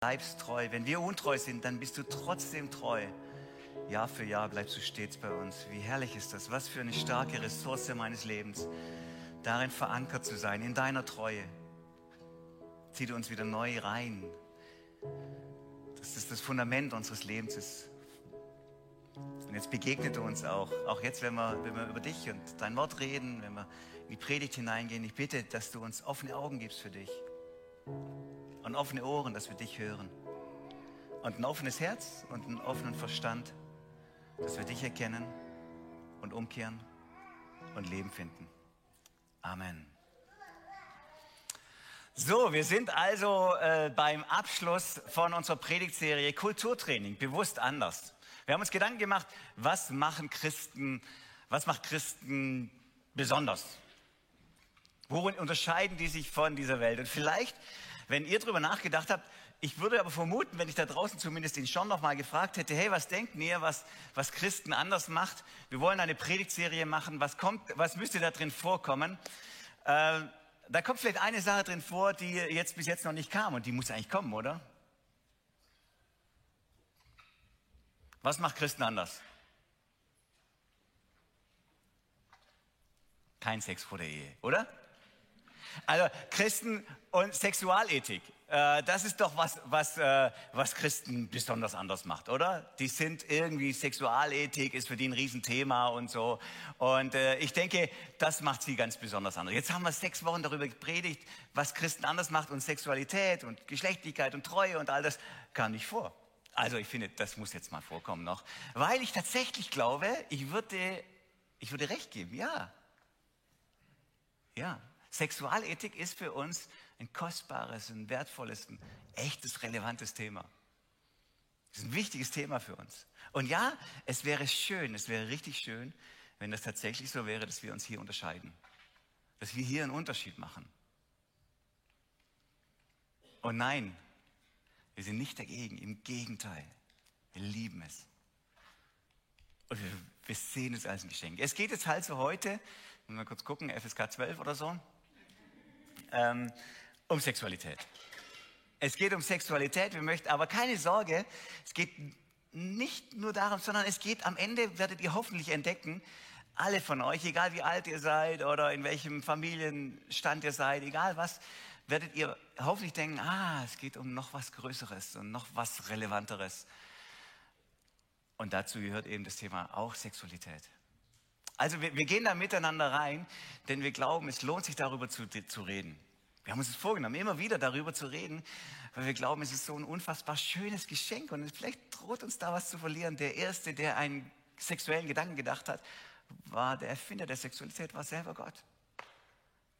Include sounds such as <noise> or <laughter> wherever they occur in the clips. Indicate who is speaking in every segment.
Speaker 1: bleibst treu. Wenn wir untreu sind, dann bist du trotzdem treu. Jahr für Jahr bleibst du stets bei uns. Wie herrlich ist das? Was für eine starke Ressource meines Lebens, darin verankert zu sein, in deiner Treue. Zieh du uns wieder neu rein. Das das Fundament unseres Lebens ist. Und jetzt begegnet du uns auch. Auch jetzt, wenn wir, wenn wir über dich und dein Wort reden, wenn wir in die Predigt hineingehen. Ich bitte, dass du uns offene Augen gibst für dich. Und offene Ohren, dass wir dich hören. Und ein offenes Herz und einen offenen Verstand, dass wir dich erkennen und umkehren und Leben finden. Amen. So, wir sind also äh, beim Abschluss von unserer Predigtserie Kulturtraining, bewusst anders. Wir haben uns Gedanken gemacht, was machen Christen, was macht Christen besonders? Worin unterscheiden die sich von dieser Welt? Und vielleicht, wenn ihr darüber nachgedacht habt, ich würde aber vermuten, wenn ich da draußen zumindest den Sean noch mal gefragt hätte, hey, was denkt ihr, was, was Christen anders macht? Wir wollen eine Predigtserie machen. Was kommt, was müsste da drin vorkommen? Äh, da kommt vielleicht eine Sache drin vor, die jetzt bis jetzt noch nicht kam und die muss eigentlich kommen, oder? Was macht Christen anders? Kein Sex vor der Ehe, oder? Also Christen und Sexualethik, äh, das ist doch was, was, äh, was Christen besonders anders macht, oder? Die sind irgendwie, Sexualethik ist für die ein Riesenthema und so. Und äh, ich denke, das macht sie ganz besonders anders. Jetzt haben wir sechs Wochen darüber gepredigt, was Christen anders macht und Sexualität und Geschlechtlichkeit und Treue und all das kam nicht vor. Also ich finde, das muss jetzt mal vorkommen noch, weil ich tatsächlich glaube, ich würde, ich würde recht geben, ja. Ja, Sexualethik ist für uns ein kostbares, ein wertvolles, ein echtes, relevantes Thema. Das ist ein wichtiges Thema für uns. Und ja, es wäre schön, es wäre richtig schön, wenn das tatsächlich so wäre, dass wir uns hier unterscheiden. Dass wir hier einen Unterschied machen. Und nein, wir sind nicht dagegen, im Gegenteil. Wir lieben es. Und wir, wir sehen es als ein Geschenk. Es geht jetzt halt so heute, mal kurz gucken, FSK 12 oder so, ähm, um Sexualität. Es geht um Sexualität, wir möchten aber keine Sorge, es geht nicht nur darum, sondern es geht am Ende, werdet ihr hoffentlich entdecken, alle von euch, egal wie alt ihr seid oder in welchem Familienstand ihr seid, egal was, werdet ihr hoffentlich denken, ah, es geht um noch was Größeres und noch was Relevanteres. Und dazu gehört eben das Thema auch Sexualität. Also wir, wir gehen da miteinander rein, denn wir glauben, es lohnt sich darüber zu, zu reden. Wir haben uns das vorgenommen, immer wieder darüber zu reden, weil wir glauben, es ist so ein unfassbar schönes Geschenk und vielleicht droht uns da was zu verlieren. Der Erste, der einen sexuellen Gedanken gedacht hat, war der Erfinder der Sexualität, war selber Gott.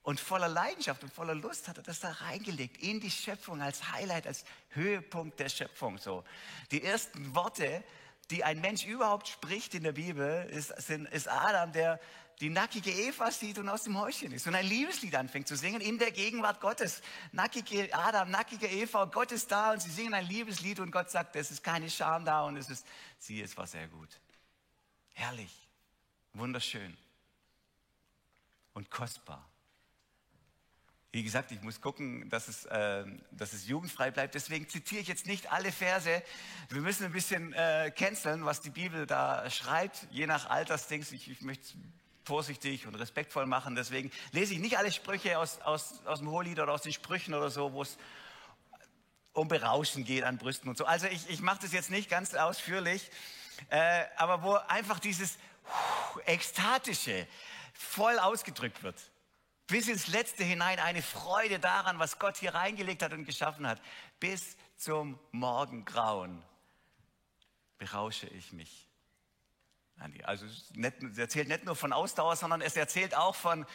Speaker 1: Und voller Leidenschaft und voller Lust hat er das da reingelegt in die Schöpfung als Highlight, als Höhepunkt der Schöpfung. So die ersten Worte, die ein Mensch überhaupt spricht in der Bibel, ist, sind, ist Adam, der die nackige Eva sieht und aus dem Häuschen ist und ein Liebeslied anfängt zu singen in der Gegenwart Gottes. Nackige Adam, nackige Eva, Gott ist da und sie singen ein Liebeslied und Gott sagt, es ist keine Scham da und es ist, sie ist was sehr gut. Herrlich, wunderschön und kostbar. Wie gesagt, ich muss gucken, dass es, äh, dass es jugendfrei bleibt. Deswegen zitiere ich jetzt nicht alle Verse. Wir müssen ein bisschen äh, canceln, was die Bibel da schreibt, je nach Altersdings. Ich, ich möchte es vorsichtig und respektvoll machen. Deswegen lese ich nicht alle Sprüche aus, aus, aus dem Hohelied oder aus den Sprüchen oder so, wo es um Berauschen geht an Brüsten und so. Also ich, ich mache das jetzt nicht ganz ausführlich, äh, aber wo einfach dieses Ekstatische voll ausgedrückt wird bis ins Letzte hinein eine Freude daran, was Gott hier reingelegt hat und geschaffen hat. Bis zum Morgengrauen berausche ich mich. Also es erzählt nicht nur von Ausdauer, sondern es erzählt auch von,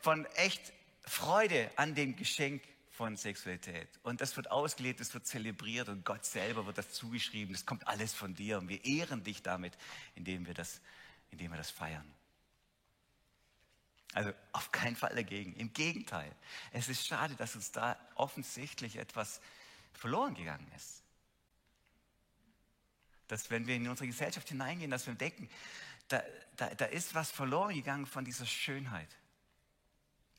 Speaker 1: von echt Freude an dem Geschenk von Sexualität. Und das wird ausgelebt, es wird zelebriert und Gott selber wird das zugeschrieben. Das kommt alles von dir und wir ehren dich damit, indem wir das, indem wir das feiern. Also auf keinen Fall dagegen. Im Gegenteil. Es ist schade, dass uns da offensichtlich etwas verloren gegangen ist. Dass wenn wir in unsere Gesellschaft hineingehen, dass wir denken, da, da, da ist was verloren gegangen von dieser Schönheit,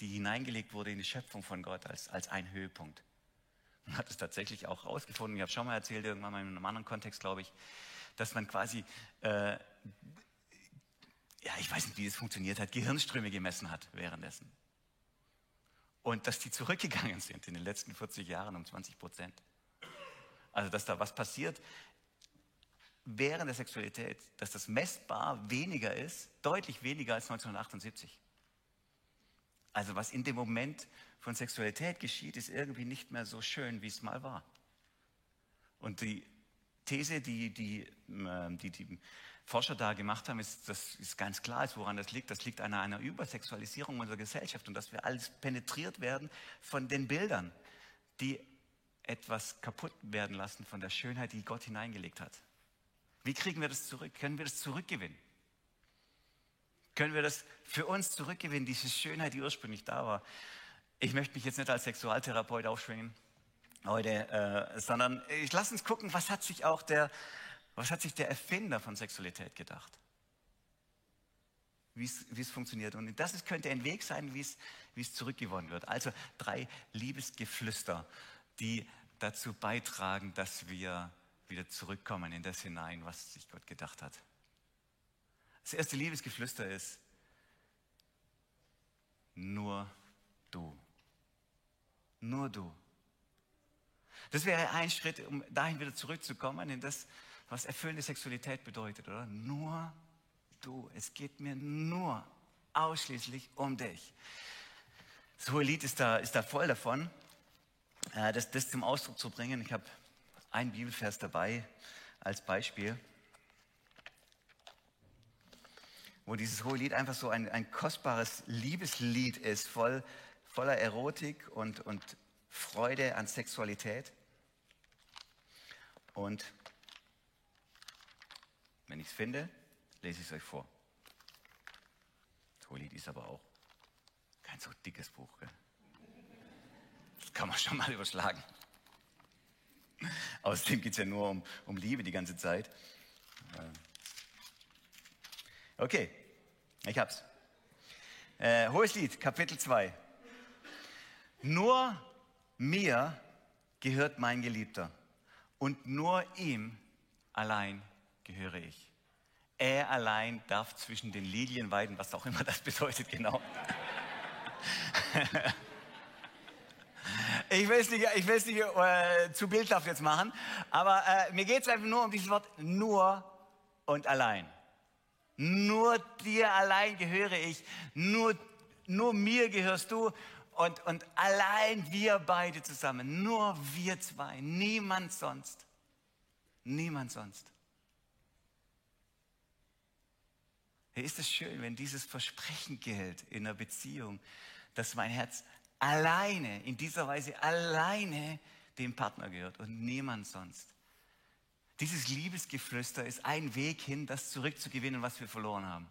Speaker 1: die hineingelegt wurde in die Schöpfung von Gott als, als ein Höhepunkt. Man hat es tatsächlich auch rausgefunden, ich habe schon mal erzählt, irgendwann mal in einem anderen Kontext, glaube ich, dass man quasi, äh, ja, ich weiß nicht, wie es funktioniert hat, Gehirnströme gemessen hat währenddessen. Und dass die zurückgegangen <laughs> sind in den letzten 40 Jahren um 20 Prozent. Also, dass da was passiert während der Sexualität, dass das messbar weniger ist, deutlich weniger als 1978. Also, was in dem Moment von Sexualität geschieht, ist irgendwie nicht mehr so schön, wie es mal war. Und die These, die die, ähm, die, die Forscher da gemacht haben, ist, das ist ganz klar, ist, woran das liegt. Das liegt an einer Übersexualisierung unserer Gesellschaft und dass wir alles penetriert werden von den Bildern, die etwas kaputt werden lassen von der Schönheit, die Gott hineingelegt hat. Wie kriegen wir das zurück? Können wir das zurückgewinnen? Können wir das für uns zurückgewinnen, diese Schönheit, die ursprünglich da war? Ich möchte mich jetzt nicht als Sexualtherapeut aufschwingen heute, äh, sondern ich lass uns gucken, was hat sich auch der, was hat sich der Erfinder von Sexualität gedacht? Wie es funktioniert. Und das ist, könnte ein Weg sein, wie es zurückgewonnen wird. Also drei Liebesgeflüster, die dazu beitragen, dass wir wieder zurückkommen in das hinein, was sich Gott gedacht hat. Das erste Liebesgeflüster ist, nur du. Nur du. Das wäre ein Schritt, um dahin wieder zurückzukommen, in das, was erfüllende Sexualität bedeutet, oder? Nur du. Es geht mir nur ausschließlich um dich. Das hohe Lied ist da, ist da voll davon, äh, das, das zum Ausdruck zu bringen. Ich habe einen Bibelvers dabei als Beispiel, wo dieses hohe Lied einfach so ein, ein kostbares Liebeslied ist, voll, voller Erotik und, und Freude an Sexualität. Und wenn ich es finde, lese ich es euch vor. Hohelied ist aber auch kein so dickes Buch. Gell? Das kann man schon mal überschlagen. Außerdem geht es ja nur um, um Liebe die ganze Zeit. Okay, ich hab's. Äh, Hohes Lied, Kapitel 2. Nur mir gehört mein Geliebter und nur ihm allein gehöre ich. Er allein darf zwischen den Lilien weiden, was auch immer das <laughs> bedeutet genau. <laughs> ich will es nicht, ich will nicht äh, zu bildhaft jetzt machen, aber äh, mir geht es einfach nur um dieses Wort nur und allein. Nur dir allein gehöre ich, nur, nur mir gehörst du und, und allein wir beide zusammen, nur wir zwei, niemand sonst. Niemand sonst. Hey, ist es schön, wenn dieses Versprechen gilt in einer Beziehung, dass mein Herz alleine, in dieser Weise alleine dem Partner gehört und niemand sonst. Dieses Liebesgeflüster ist ein Weg hin, das zurückzugewinnen, was wir verloren haben.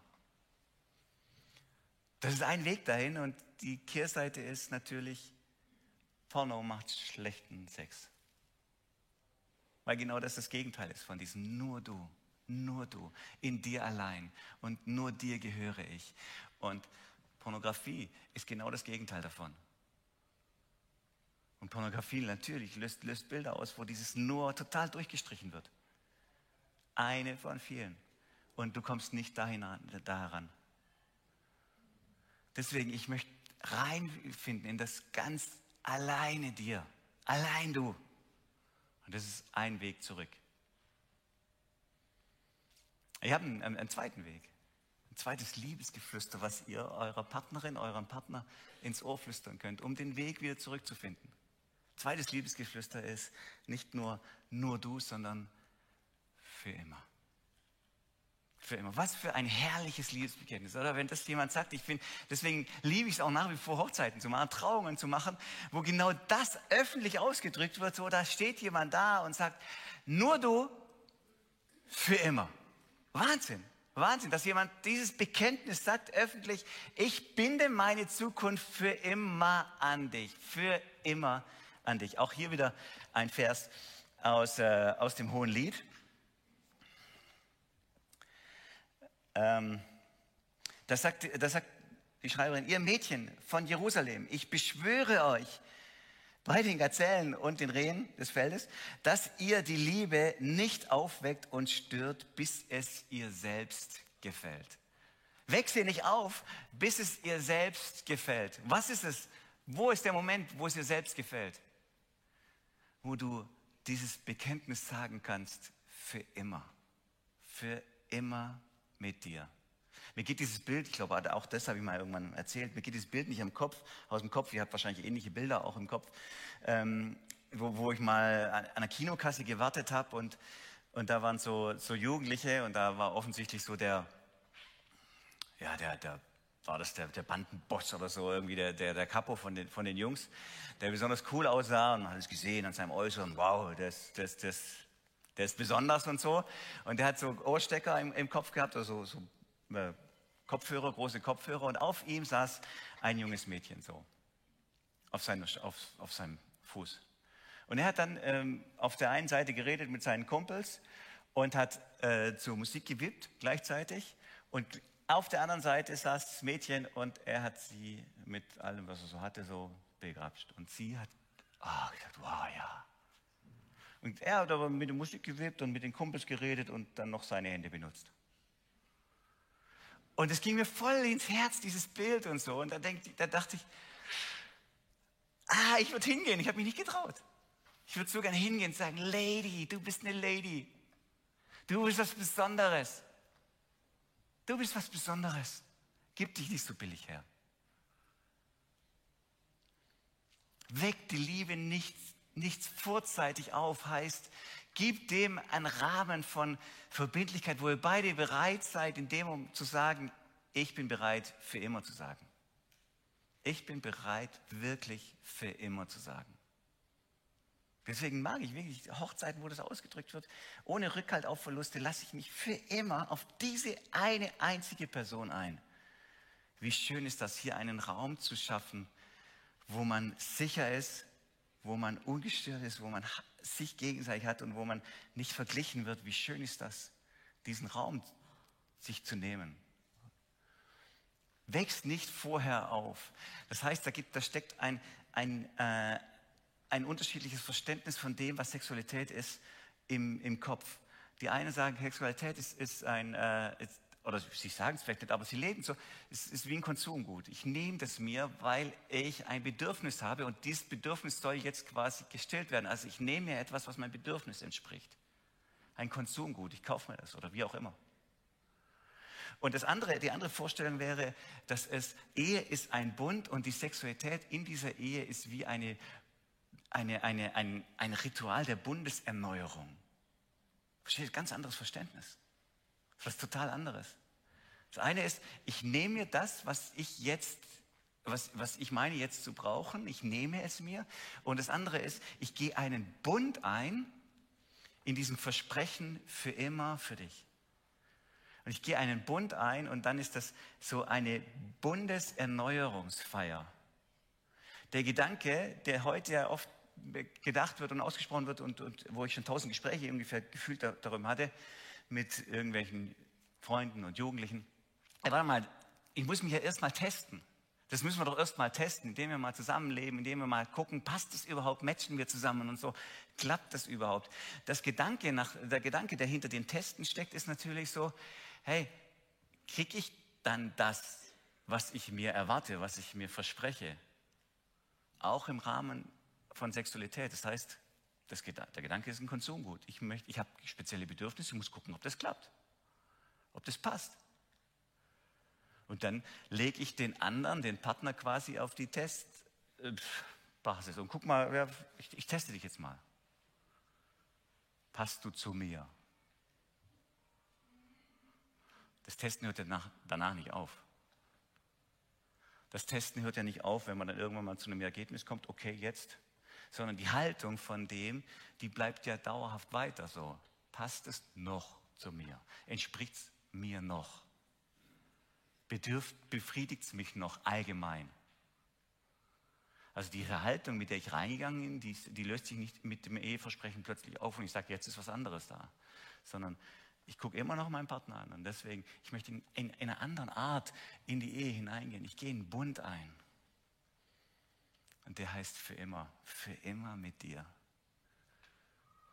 Speaker 1: Das ist ein Weg dahin und die Kehrseite ist natürlich, Porno macht schlechten Sex. Weil genau das das Gegenteil ist von diesem nur du, nur du, in dir allein und nur dir gehöre ich. Und Pornografie ist genau das Gegenteil davon. Und Pornografie natürlich löst, löst Bilder aus, wo dieses nur total durchgestrichen wird. Eine von vielen. Und du kommst nicht dahin, da heran. Deswegen, ich möchte reinfinden in das ganz alleine dir. Allein du. Und das ist ein Weg zurück. Ich habe einen, einen, zweiten Weg. Ein zweites Liebesgeflüster, was ihr eurer Partnerin, eurem Partner ins Ohr flüstern könnt, um den Weg wieder zurückzufinden. Zweites Liebesgeflüster ist nicht nur nur du, sondern für immer für immer. Was für ein herrliches Liebesbekenntnis, oder? Wenn das jemand sagt, ich finde, deswegen liebe ich es auch nach wie vor, Hochzeiten zu machen, Trauungen zu machen, wo genau das öffentlich ausgedrückt wird, so da steht jemand da und sagt, nur du für immer. Wahnsinn. Wahnsinn, dass jemand dieses Bekenntnis sagt öffentlich, ich binde meine Zukunft für immer an dich, für immer an dich. Auch hier wieder ein Vers aus, äh, aus dem Hohen Lied. Ähm, das, sagt, das sagt die Schreiberin, ihr Mädchen von Jerusalem, ich beschwöre euch, bei den Gazellen und den Rehen des Feldes, dass ihr die Liebe nicht aufweckt und stört, bis es ihr selbst gefällt. Weckt sie nicht auf, bis es ihr selbst gefällt. Was ist es? Wo ist der Moment, wo es ihr selbst gefällt? Wo du dieses Bekenntnis sagen kannst, für immer. Für immer mit dir. Mir geht dieses Bild, ich glaube, auch das habe ich mal irgendwann erzählt, mir geht dieses Bild nicht im Kopf, aus dem Kopf, ihr habt wahrscheinlich ähnliche Bilder auch im Kopf, ähm, wo, wo, ich mal an einer Kinokasse gewartet habe und, und da waren so, so Jugendliche und da war offensichtlich so der, ja, der, der war das der, der Bandenboss oder so, irgendwie der, der, der Capo von den, von den Jungs, der besonders cool aussah und hat es gesehen an seinem Äußeren, wow, das, das, das, der ist besonders und so. Und der hat so Ohrstecker im, im Kopf gehabt, also so äh, Kopfhörer, große Kopfhörer und auf ihm saß ein junges Mädchen so, auf, seine, auf, auf seinem Fuß. Und er hat dann ähm, auf der einen Seite geredet mit seinen Kumpels und hat äh, zur Musik gewippt gleichzeitig und auf der anderen Seite saß das Mädchen und er hat sie mit allem, was er so hatte, so begrapscht. Und sie hat oh, gesagt, wow, ja. Und er hat aber mit der Musik gewebt und mit den Kumpels geredet und dann noch seine Hände benutzt. Und es ging mir voll ins Herz, dieses Bild und so. Und da, denk, da dachte ich, ah, ich würde hingehen. Ich habe mich nicht getraut. Ich würde so gerne hingehen und sagen, Lady, du bist eine Lady. Du bist was Besonderes. Du bist was Besonderes. Gib dich nicht so billig her. Weck die Liebe nicht, nicht vorzeitig auf, heißt, gib dem einen Rahmen von Verbindlichkeit, wo ihr beide bereit seid, in dem um zu sagen, ich bin bereit, für immer zu sagen. Ich bin bereit, wirklich für immer zu sagen. Deswegen mag ich wirklich Hochzeiten, wo das ausgedrückt wird. Ohne Rückhalt auf Verluste lasse ich mich für immer auf diese eine einzige Person ein. Wie schön ist das, hier einen Raum zu schaffen, wo man sicher ist, wo man ungestört ist, wo man sich gegenseitig hat und wo man nicht verglichen wird. Wie schön ist das, diesen Raum sich zu nehmen. Wächst nicht vorher auf. Das heißt, da, gibt, da steckt ein, ein, äh, ein unterschiedliches Verständnis von dem, was Sexualität ist, im, im Kopf. Die einen sagen, Sexualität ist, ist ein, äh, ist, oder sie sagen es vielleicht nicht, aber sie leben so, es ist wie ein Konsumgut. Ich nehme das mir, weil ich ein Bedürfnis habe und dieses Bedürfnis soll jetzt quasi gestillt werden. Also ich nehme mir etwas, was meinem Bedürfnis entspricht. Ein Konsumgut, ich kaufe mir das oder wie auch immer. Und das andere, die andere Vorstellung wäre, dass es Ehe ist ein Bund und die Sexualität in dieser Ehe ist wie eine eine, eine, ein, ein Ritual der Bundeserneuerung. Versteht, ganz anderes Verständnis. Was total anderes. Das eine ist, ich nehme mir das, was ich jetzt, was, was ich meine jetzt zu brauchen, ich nehme es mir. Und das andere ist, ich gehe einen Bund ein in diesem Versprechen für immer für dich. Und ich gehe einen Bund ein und dann ist das so eine Bundeserneuerungsfeier. Der Gedanke, der heute ja oft gedacht wird und ausgesprochen wird und, und wo ich schon tausend Gespräche ungefähr gefühlt darüber hatte mit irgendwelchen Freunden und Jugendlichen. Ja, warte mal, ich muss mich ja erstmal testen. Das müssen wir doch erstmal testen, indem wir mal zusammenleben, indem wir mal gucken, passt das überhaupt, matchen wir zusammen und so, klappt das überhaupt? Das Gedanke nach, der Gedanke, der hinter den Testen steckt, ist natürlich so, hey, kriege ich dann das, was ich mir erwarte, was ich mir verspreche? Auch im Rahmen von Sexualität. Das heißt, das, der Gedanke ist ein Konsumgut. Ich, möchte, ich habe spezielle Bedürfnisse, ich muss gucken, ob das klappt, ob das passt. Und dann lege ich den anderen, den Partner quasi auf die Testbasis und guck mal, ich, ich teste dich jetzt mal. Passt du zu mir? Das Testen hört danach, danach nicht auf. Das Testen hört ja nicht auf, wenn man dann irgendwann mal zu einem Ergebnis kommt, okay, jetzt sondern die Haltung von dem, die bleibt ja dauerhaft weiter so. Passt es noch zu mir? Entspricht es mir noch? befriedigt es mich noch allgemein? Also diese Haltung, mit der ich reingegangen bin, die, die, löst sich nicht mit dem Eheversprechen plötzlich auf und ich sage, jetzt ist was anderes da. Sondern ich gucke immer noch meinen Partner an und deswegen, ich möchte in, in, in einer anderen Art in die Ehe hineingehen. Ich gehe in Bund ein. Und der heißt für immer, für immer mit dir.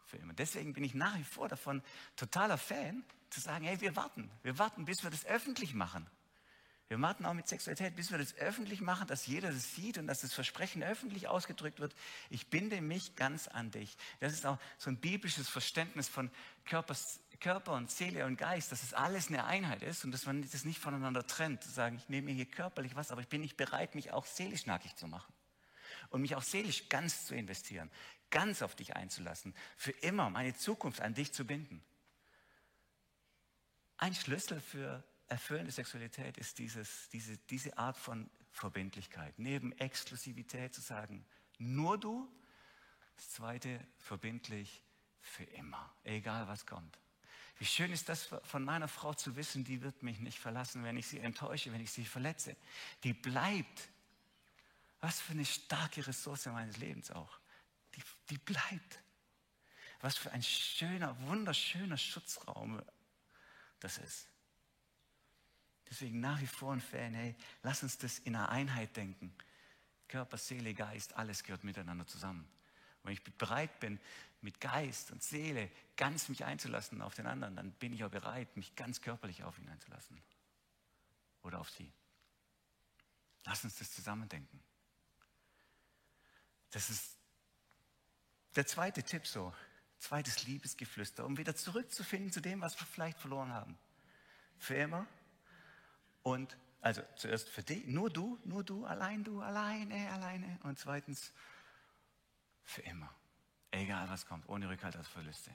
Speaker 1: Für immer. Deswegen bin ich nach wie vor davon totaler Fan, zu sagen, hey, wir warten. Wir warten, bis wir das öffentlich machen. Wir warten auch mit Sexualität, bis wir das öffentlich machen, dass jeder das sieht und dass das Versprechen öffentlich ausgedrückt wird. Ich binde mich ganz an dich. Das ist auch so ein biblisches Verständnis von Körper, Körper und Seele und Geist, dass es alles eine Einheit ist und dass man das nicht voneinander trennt. Zu sagen, ich nehme mir hier körperlich was, aber ich bin nicht bereit, mich auch seelisch nackig zu machen. Und mich auch seelisch ganz zu investieren, ganz auf dich einzulassen, für immer meine Zukunft an dich zu binden. Ein Schlüssel für erfüllende Sexualität ist dieses, diese, diese Art von Verbindlichkeit. Neben Exklusivität zu sagen, nur du. Das zweite, verbindlich für immer, egal was kommt. Wie schön ist das von meiner Frau zu wissen, die wird mich nicht verlassen, wenn ich sie enttäusche, wenn ich sie verletze. Die bleibt. Was für eine starke Ressource meines Lebens auch. Die, die bleibt. Was für ein schöner, wunderschöner Schutzraum das ist. Deswegen nach wie vor ein Fan, hey, lass uns das in einer Einheit denken. Körper, Seele, Geist, alles gehört miteinander zusammen. Wenn ich bereit bin, mit Geist und Seele ganz mich einzulassen auf den anderen, dann bin ich auch bereit, mich ganz körperlich auf ihn einzulassen. Oder auf sie. Lass uns das zusammen denken. Das ist der zweite Tipp so. Zweites Liebesgeflüster, um wieder zurückzufinden zu dem, was wir vielleicht verloren haben. Für immer und also zuerst für dich, nur du, nur du, allein du, alleine, alleine. Und zweitens für immer. Egal was kommt, ohne Rückhalt als Verluste.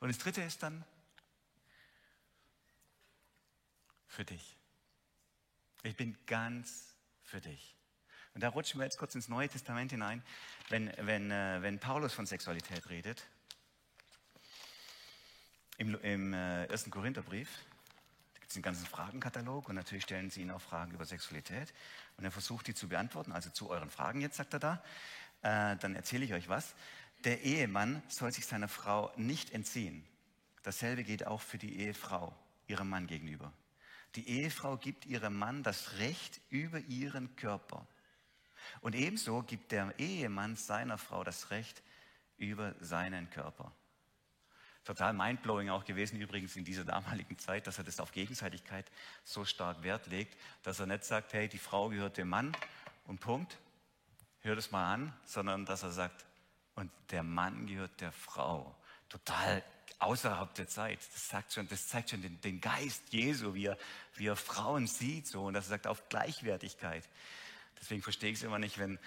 Speaker 1: Und das dritte ist dann für dich. Ich bin ganz für dich. Und da rutschen wir jetzt kurz ins Neue Testament hinein, wenn, wenn, äh, wenn Paulus von Sexualität redet. Im, im äh, ersten Korintherbrief, gibt es einen ganzen Fragenkatalog und natürlich stellen sie ihnen auch Fragen über Sexualität. Und er versucht, die zu beantworten. Also zu euren Fragen jetzt, sagt er da. Äh, dann erzähle ich euch was. Der Ehemann soll sich seiner Frau nicht entziehen. Dasselbe geht auch für die Ehefrau ihrem Mann gegenüber. Die Ehefrau gibt ihrem Mann das Recht über ihren Körper. Und ebenso gibt der Ehemann seiner Frau das Recht über seinen Körper total mindblowing auch gewesen, übrigens in dieser damaligen Zeit, dass er das auf Gegenseitigkeit so stark Wert legt, dass er nicht sagt, hey, die Frau gehört dem Mann und Punkt, hör das mal an, sondern dass er sagt, und der Mann gehört der Frau. Total außerhalb der Zeit. Das, sagt schon, das zeigt schon den, den Geist Jesu, wie er, wie er Frauen sieht, so, und dass er sagt, auf Gleichwertigkeit. Deswegen verstehe ich es immer nicht, wenn,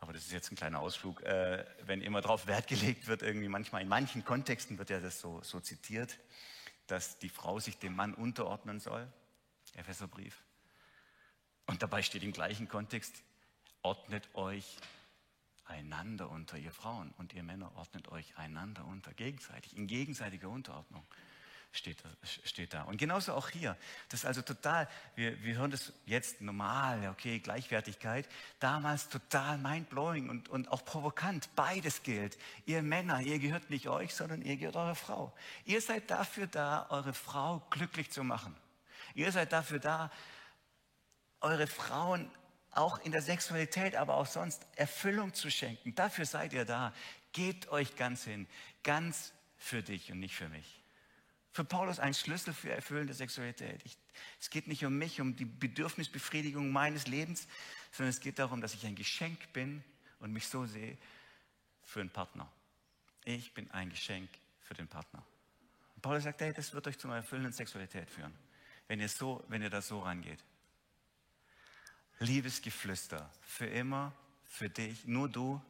Speaker 1: aber das ist jetzt ein kleiner Ausflug, äh, wenn immer darauf Wert gelegt wird, irgendwie. Manchmal in manchen Kontexten wird ja das so, so zitiert, dass die Frau sich dem Mann unterordnen soll, Epheserbrief. Und dabei steht im gleichen Kontext, ordnet euch einander unter, ihr Frauen und ihr Männer ordnet euch einander unter, gegenseitig, in gegenseitiger Unterordnung steht, steht da. Und genauso auch hier. Das ist also total, wir, wir hören das jetzt normal, okay, Gleichwertigkeit. Damals total mindblowing und, und auch provokant. Beides gilt. Ihr Männer, ihr gehört nicht euch, sondern ihr gehört eurer Frau. Ihr seid dafür da, eure Frau glücklich zu machen. Ihr seid dafür da, eure Frauen auch in der Sexualität, aber auch sonst Erfüllung zu schenken. Dafür seid ihr da. Gebt euch ganz hin. Ganz für dich und nicht für mich für Paulus ein Schlüssel für erfüllende Sexualität. Ich, es geht nicht um mich, um die Bedürfnisbefriedigung meines Lebens, sondern es geht darum, dass ich ein Geschenk bin und mich so sehe für einen Partner. Ich bin ein Geschenk für den Partner. Und Paulus sagt, hey, das wird euch zu einer erfüllenden Sexualität führen, wenn ihr, so, wenn ihr da so rangeht. Liebesgeflüster, für immer, für dich, nur du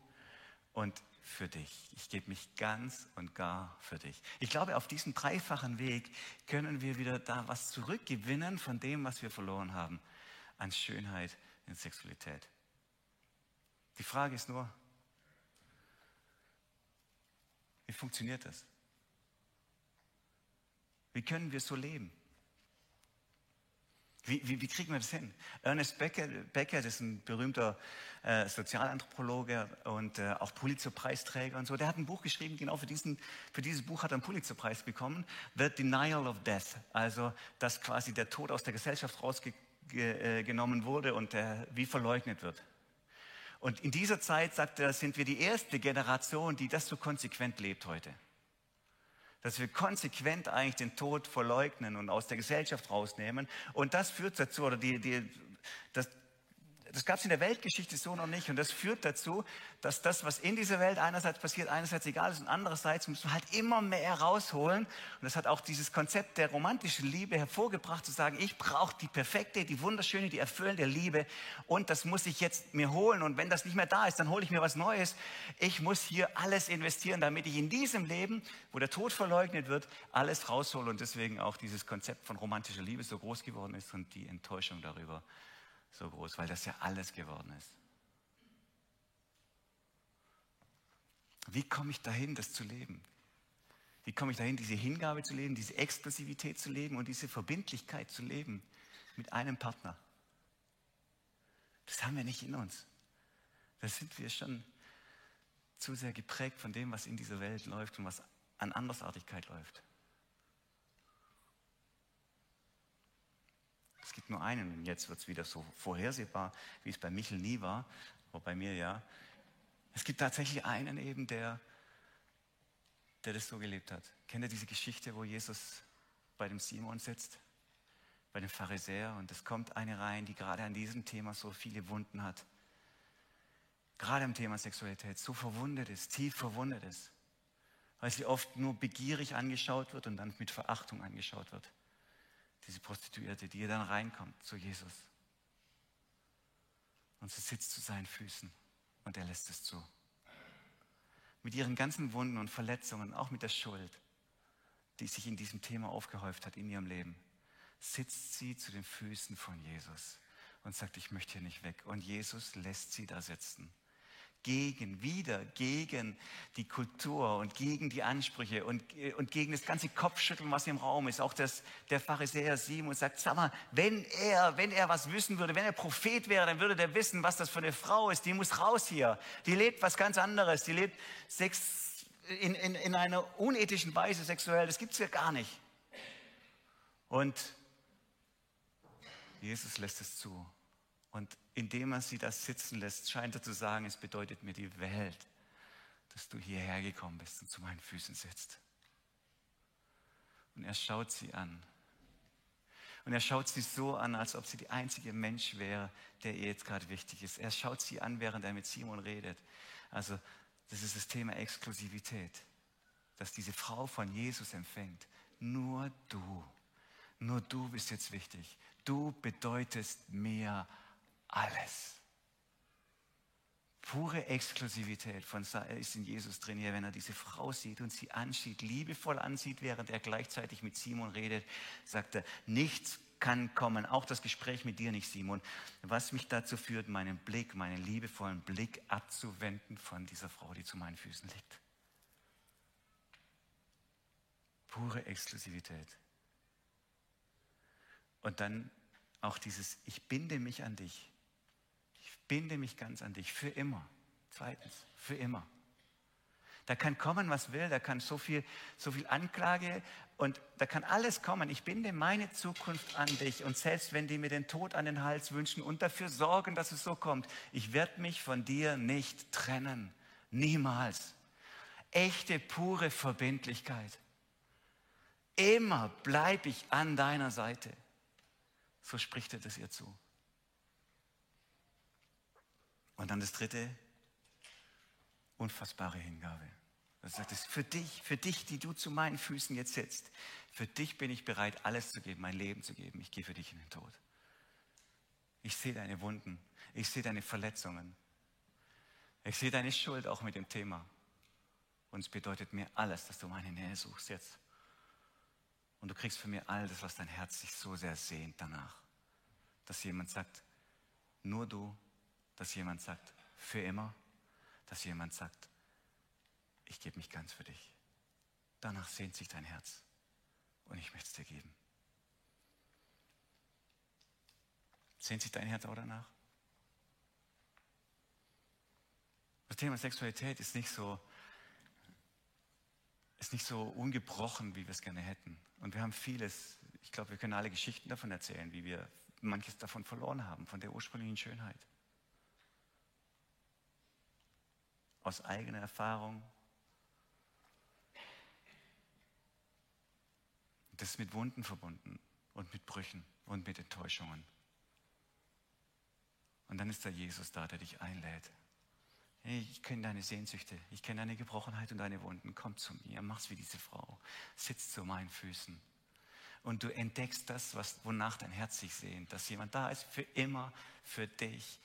Speaker 1: und für dich. Ich gebe mich ganz und gar für dich. Ich glaube, auf diesem dreifachen Weg können wir wieder da was zurückgewinnen von dem, was wir verloren haben an Schönheit in Sexualität. Die Frage ist nur, wie funktioniert das? Wie können wir so leben? Wie, wie, wie, kriegen wir das hin? Ernest Becker, Becker das ist ein berühmter äh, Sozialanthropologe und äh, auch Pulitzer-Preisträger und so, der hat ein Buch geschrieben, genau für, diesen, für dieses Buch hat er einen Pulitzer-Preis bekommen, The Denial of Death, also dass quasi der Tod aus der Gesellschaft rausgenommen wurde und äh, wie verleugnet wird. Und in dieser Zeit, sagt er, sind wir die erste Generation, die das so konsequent lebt heute. Dass wir konsequent eigentlich den Tod verleugnen und aus der Gesellschaft rausnehmen. Und das führt dazu, oder die, die, das, das gab es in der Weltgeschichte so noch nicht. Und das führt dazu, dass das, was in dieser Welt einerseits passiert, einerseits egal ist und andererseits müssen wir halt immer mehr rausholen. Und das hat auch dieses Konzept der romantischen Liebe hervorgebracht, zu sagen, ich brauche die perfekte, die wunderschöne, die erfüllende Liebe. Und das muss ich jetzt mir holen. Und wenn das nicht mehr da ist, dann hole ich mir was Neues. Ich muss hier alles investieren, damit ich in diesem Leben, wo der Tod verleugnet wird, alles raushole. Und deswegen auch dieses Konzept von romantischer Liebe so groß geworden ist und die Enttäuschung darüber so groß, weil das ja alles geworden ist. Wie komme ich dahin, das zu leben? Wie komme ich dahin, diese Hingabe zu leben, diese Exklusivität zu leben und diese Verbindlichkeit zu leben mit einem Partner? Das haben wir nicht in uns. Da sind wir schon zu sehr geprägt von dem, was in dieser Welt läuft und was an Andersartigkeit läuft. Es gibt nur einen und jetzt wird es wieder so vorhersehbar, wie es bei Michel nie war, aber bei mir ja. Es gibt tatsächlich einen eben, der, der das so gelebt hat. Kennt ihr diese Geschichte, wo Jesus bei dem Simon sitzt, bei dem Pharisäer und es kommt eine rein, die gerade an diesem Thema so viele Wunden hat. Gerade im Thema Sexualität so verwundet ist, tief verwundet ist, weil sie oft nur begierig angeschaut wird und dann mit Verachtung angeschaut wird diese Prostituierte, die ihr dann reinkommt zu Jesus. Und sie sitzt zu seinen Füßen und er lässt es zu. Mit ihren ganzen Wunden und Verletzungen, auch mit der Schuld, die sich in diesem Thema aufgehäuft hat in ihrem Leben, sitzt sie zu den Füßen von Jesus und sagt, ich möchte hier nicht weg. Und Jesus lässt sie da sitzen gegen, wieder gegen die Kultur und gegen die Ansprüche und, und gegen das ganze Kopfschütteln, was im Raum ist. Auch das, der Pharisäer Simon sagt, sag mal, wenn er, wenn er was wissen würde, wenn er Prophet wäre, dann würde der wissen, was das für eine Frau ist. Die muss raus hier. Die lebt was ganz anderes. Die lebt Sex in, in, in einer unethischen Weise sexuell. Das gibt es ja gar nicht. Und Jesus lässt es zu. Und indem er sie da sitzen lässt, scheint er zu sagen, es bedeutet mir die Welt, dass du hierher gekommen bist und zu meinen Füßen sitzt. Und er schaut sie an. Und er schaut sie so an, als ob sie die einzige Mensch wäre, der ihr jetzt gerade wichtig ist. Er schaut sie an, während er mit Simon redet. Also das ist das Thema Exklusivität, dass diese Frau von Jesus empfängt. Nur du, nur du bist jetzt wichtig. Du bedeutest mehr alles. Pure Exklusivität von ist in Jesus drin hier, wenn er diese Frau sieht und sie ansieht, liebevoll ansieht, während er gleichzeitig mit Simon redet, sagt er, nichts kann kommen, auch das Gespräch mit dir nicht, Simon, was mich dazu führt, meinen Blick, meinen liebevollen Blick abzuwenden von dieser Frau, die zu meinen Füßen liegt. Pure Exklusivität. Und dann auch dieses, ich binde mich an dich binde mich ganz an dich, für immer. Zweitens, für immer. Da kann kommen, was will, da kann so viel, so viel Anklage und da kann alles kommen. Ich binde meine Zukunft an dich und selbst wenn die mir den Tod an den Hals wünschen und dafür sorgen, dass es so kommt, ich werde mich von dir nicht trennen. Niemals. Echte, pure Verbindlichkeit. Immer bleibe ich an deiner Seite. So spricht er das ihr zu. Und dann das dritte, unfassbare Hingabe. Er sagt es für dich, für dich, die du zu meinen Füßen jetzt sitzt. Für dich bin ich bereit, alles zu geben, mein Leben zu geben. Ich gehe für dich in den Tod. Ich sehe deine Wunden. Ich sehe deine Verletzungen. Ich sehe deine Schuld auch mit dem Thema. Und es bedeutet mir alles, dass du meine Nähe suchst jetzt. Und du kriegst von mir all das, was dein Herz sich so sehr sehnt danach. Dass jemand sagt, nur du dass jemand sagt, für immer, dass jemand sagt, ich gebe mich ganz für dich. Danach sehnt sich dein Herz und ich möchte es dir geben. Sehnt sich dein Herz auch danach? Das Thema Sexualität ist nicht so, ist nicht so ungebrochen, wie wir es gerne hätten. Und wir haben vieles, ich glaube, wir können alle Geschichten davon erzählen, wie wir manches davon verloren haben, von der ursprünglichen Schönheit. Aus eigener Erfahrung. Das ist mit Wunden verbunden und mit Brüchen und mit Enttäuschungen. Und dann ist da Jesus da, der dich einlädt. Hey, ich kenne deine Sehnsüchte, ich kenne deine Gebrochenheit und deine Wunden. Komm zu mir, mach's wie diese Frau. Sitz zu meinen Füßen. Und du entdeckst das, was, wonach dein Herz sich sehnt, dass jemand da ist für immer, für dich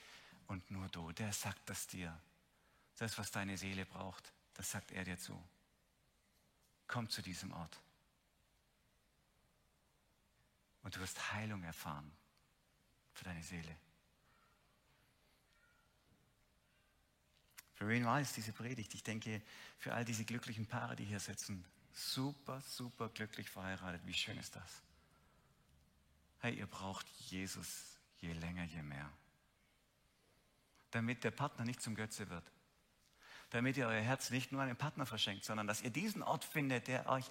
Speaker 1: und nur du. Der sagt das dir. Das, was deine Seele braucht, das sagt er dir zu. Komm zu diesem Ort. Und du wirst Heilung erfahren für deine Seele. Für wen war es diese Predigt? Ich denke, für all diese glücklichen Paare, die hier sitzen, super, super glücklich verheiratet. Wie schön ist das? Hey, ihr braucht Jesus je länger, je mehr. Damit der Partner nicht zum Götze wird. Damit ihr euer Herz nicht nur an den Partner verschenkt, sondern dass ihr diesen Ort findet, der euch,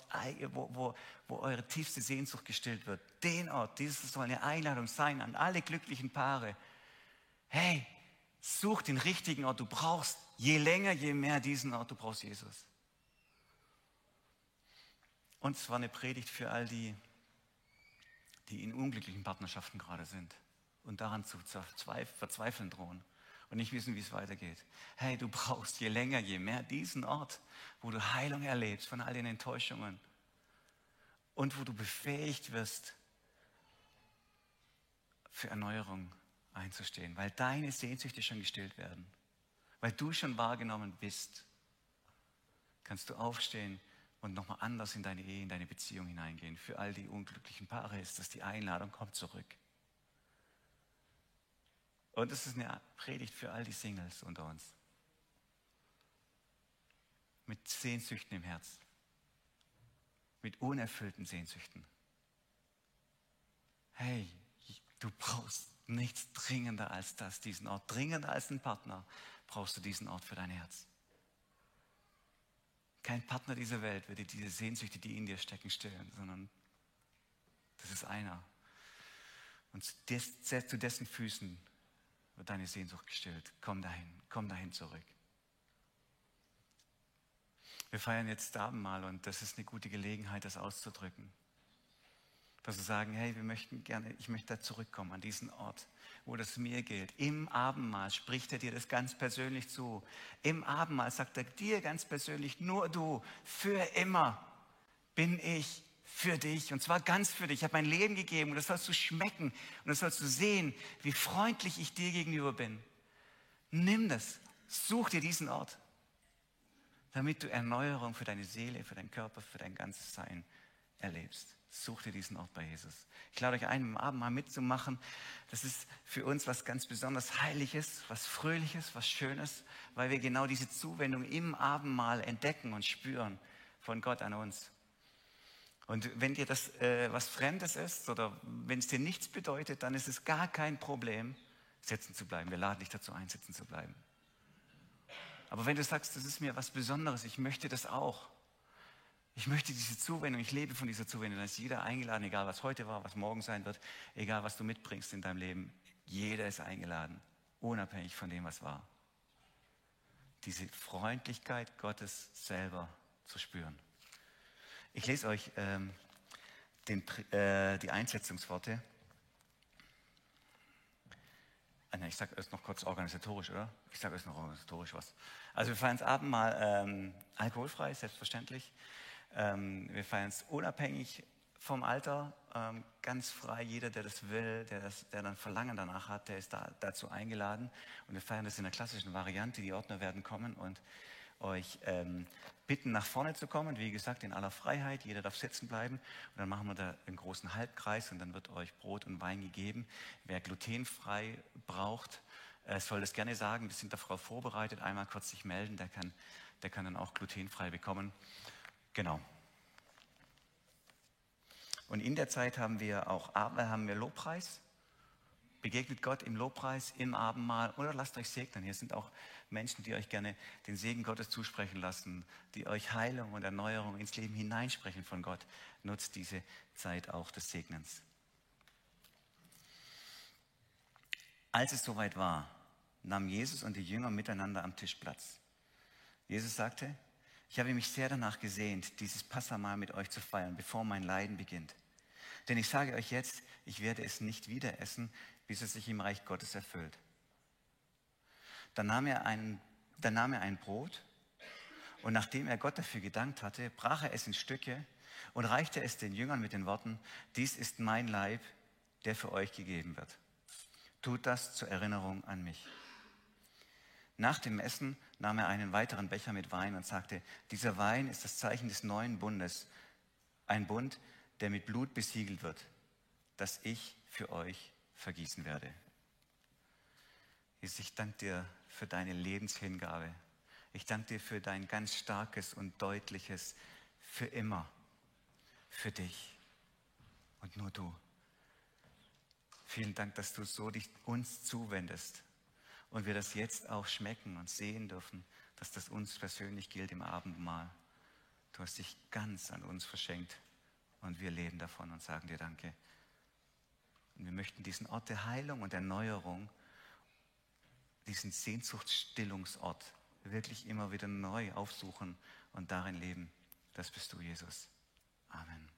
Speaker 1: wo, wo, wo eure tiefste Sehnsucht gestillt wird. Den Ort, dieses soll eine Einladung sein an alle glücklichen Paare. Hey, such den richtigen Ort. Du brauchst Je länger, je mehr diesen Ort, du brauchst Jesus. Und es war eine Predigt für all die, die in unglücklichen Partnerschaften gerade sind und daran zu verzweifeln drohen und nicht wissen, wie es weitergeht. Hey, du brauchst je länger, je mehr diesen Ort, wo du Heilung erlebst von all den Enttäuschungen und wo du befähigt wirst, für Erneuerung einzustehen, weil deine Sehnsüchte schon gestillt werden weil du schon wahrgenommen bist, kannst du aufstehen und nochmal anders in deine Ehe, in deine Beziehung hineingehen. Für all die unglücklichen Paare ist das die Einladung, komm zurück. Und es ist eine Predigt für all die Singles unter uns. Mit Sehnsüchten im Herz. Mit unerfüllten Sehnsüchten. Hey, du brauchst nichts dringender als das, diesen Ort, dringender als einen Partner, brauchst du diesen Ort für dein Herz. Kein Partner dieser Welt wird dir diese Sehnsüchte, die in dir stecken, stillen, sondern das ist einer. Und zu dessen Füßen wird deine Sehnsucht gestillt. Komm dahin, komm dahin zurück. Wir feiern jetzt Abendmahl und das ist eine gute Gelegenheit, das auszudrücken. Dass wir sagen, hey, wir möchten gerne, ich möchte da zurückkommen an diesen Ort, wo das mir gilt. Im Abendmahl spricht er dir das ganz persönlich zu. Im Abendmahl sagt er dir ganz persönlich, nur du, für immer bin ich für dich und zwar ganz für dich. Ich habe mein Leben gegeben und das sollst du schmecken und das sollst du sehen, wie freundlich ich dir gegenüber bin. Nimm das, such dir diesen Ort, damit du Erneuerung für deine Seele, für deinen Körper, für dein ganzes Sein erlebst. Such dir diesen Ort bei Jesus. Ich lade euch ein, im Abendmahl mitzumachen. Das ist für uns was ganz besonders Heiliges, was Fröhliches, was Schönes, weil wir genau diese Zuwendung im Abendmahl entdecken und spüren von Gott an uns. Und wenn dir das äh, was Fremdes ist oder wenn es dir nichts bedeutet, dann ist es gar kein Problem, sitzen zu bleiben. Wir laden dich dazu ein, sitzen zu bleiben. Aber wenn du sagst, das ist mir was Besonderes, ich möchte das auch, ich möchte diese Zuwendung, ich lebe von dieser Zuwendung. Da ist jeder eingeladen, egal was heute war, was morgen sein wird, egal was du mitbringst in deinem Leben. Jeder ist eingeladen, unabhängig von dem, was war. Diese Freundlichkeit Gottes selber zu spüren. Ich lese euch ähm, den, äh, die Einsetzungsworte. Ah, ich sage erst noch kurz organisatorisch, oder? Ich sage erst noch organisatorisch was. Also wir feiern das Abendmahl ähm, alkoholfrei, selbstverständlich. Ähm, wir feiern es unabhängig vom Alter, ähm, ganz frei. Jeder, der das will, der, das, der dann Verlangen danach hat, der ist da, dazu eingeladen. Und wir feiern das in der klassischen Variante. Die Ordner werden kommen und euch ähm, bitten, nach vorne zu kommen. Wie gesagt, in aller Freiheit. Jeder darf sitzen bleiben. Und dann machen wir da einen großen Halbkreis und dann wird euch Brot und Wein gegeben. Wer glutenfrei braucht, äh, soll das gerne sagen. Wir sind darauf vorbereitet. Einmal kurz sich melden. Der kann, der kann dann auch glutenfrei bekommen. Genau. Und in der Zeit haben wir auch haben wir Lobpreis. Begegnet Gott im Lobpreis, im Abendmahl oder lasst euch segnen. Hier sind auch Menschen, die euch gerne den Segen Gottes zusprechen lassen, die euch Heilung und Erneuerung ins Leben hineinsprechen von Gott. Nutzt diese Zeit auch des Segnens. Als es soweit war, nahmen Jesus und die Jünger miteinander am Tisch Platz. Jesus sagte, ich habe mich sehr danach gesehnt, dieses Passamal mit euch zu feiern, bevor mein Leiden beginnt. Denn ich sage euch jetzt, ich werde es nicht wieder essen, bis es sich im Reich Gottes erfüllt. Dann nahm er ein, dann nahm er ein Brot und nachdem er Gott dafür gedankt hatte, brach er es in Stücke und reichte es den Jüngern mit den Worten, dies ist mein Leib, der für euch gegeben wird. Tut das zur Erinnerung an mich. Nach dem Essen nahm er einen weiteren Becher mit Wein und sagte, dieser Wein ist das Zeichen des neuen Bundes, ein Bund, der mit Blut besiegelt wird, das ich für euch vergießen werde. Jesus, ich danke dir für deine Lebenshingabe. Ich danke dir für dein ganz starkes und deutliches für immer, für dich und nur du. Vielen Dank, dass du so dich uns zuwendest und wir das jetzt auch schmecken und sehen dürfen, dass das uns persönlich gilt im Abendmahl. Du hast dich ganz an uns verschenkt und wir leben davon und sagen dir Danke. Und wir möchten diesen Ort der Heilung und Erneuerung, diesen Sehnsuchtsstillungsort wirklich immer wieder neu aufsuchen und darin leben. Das bist du, Jesus. Amen.